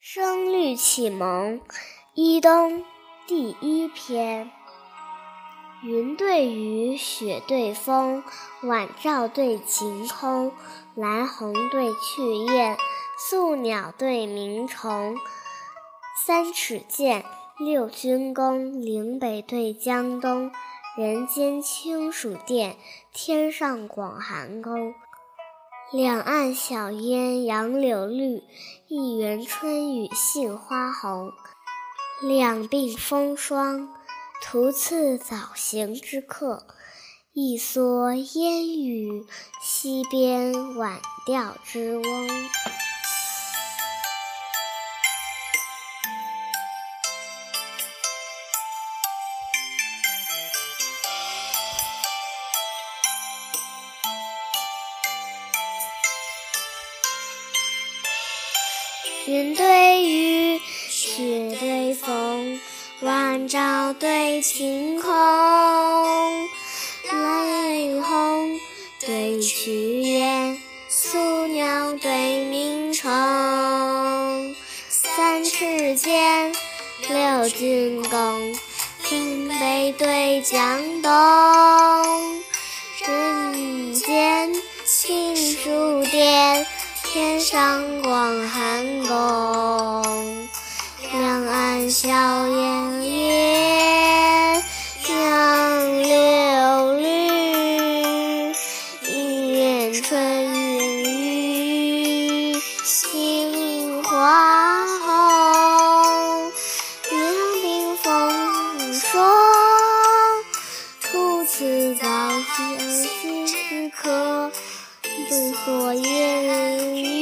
声律启蒙，一冬第一篇。云对雨，雪对风，晚照对晴空，来鸿对去雁，宿鸟对鸣虫。三尺剑，六军弓，岭北对江东。人间清暑殿，天上广寒宫。两岸晓烟杨柳绿，一园春雨杏花红。两鬓风霜，徒次早行之客；一蓑烟雨，溪边晚钓之翁。云对雨，雪对风，晚照对晴空。来鸿对去雁，宿鸟对鸣虫。三尺剑，六钧弓，岭北对江东。人间清暑殿。天上广寒宫，两岸晓烟杨柳绿，一园春雨杏花红。两鬓风霜，徒次早行之客。对所愿。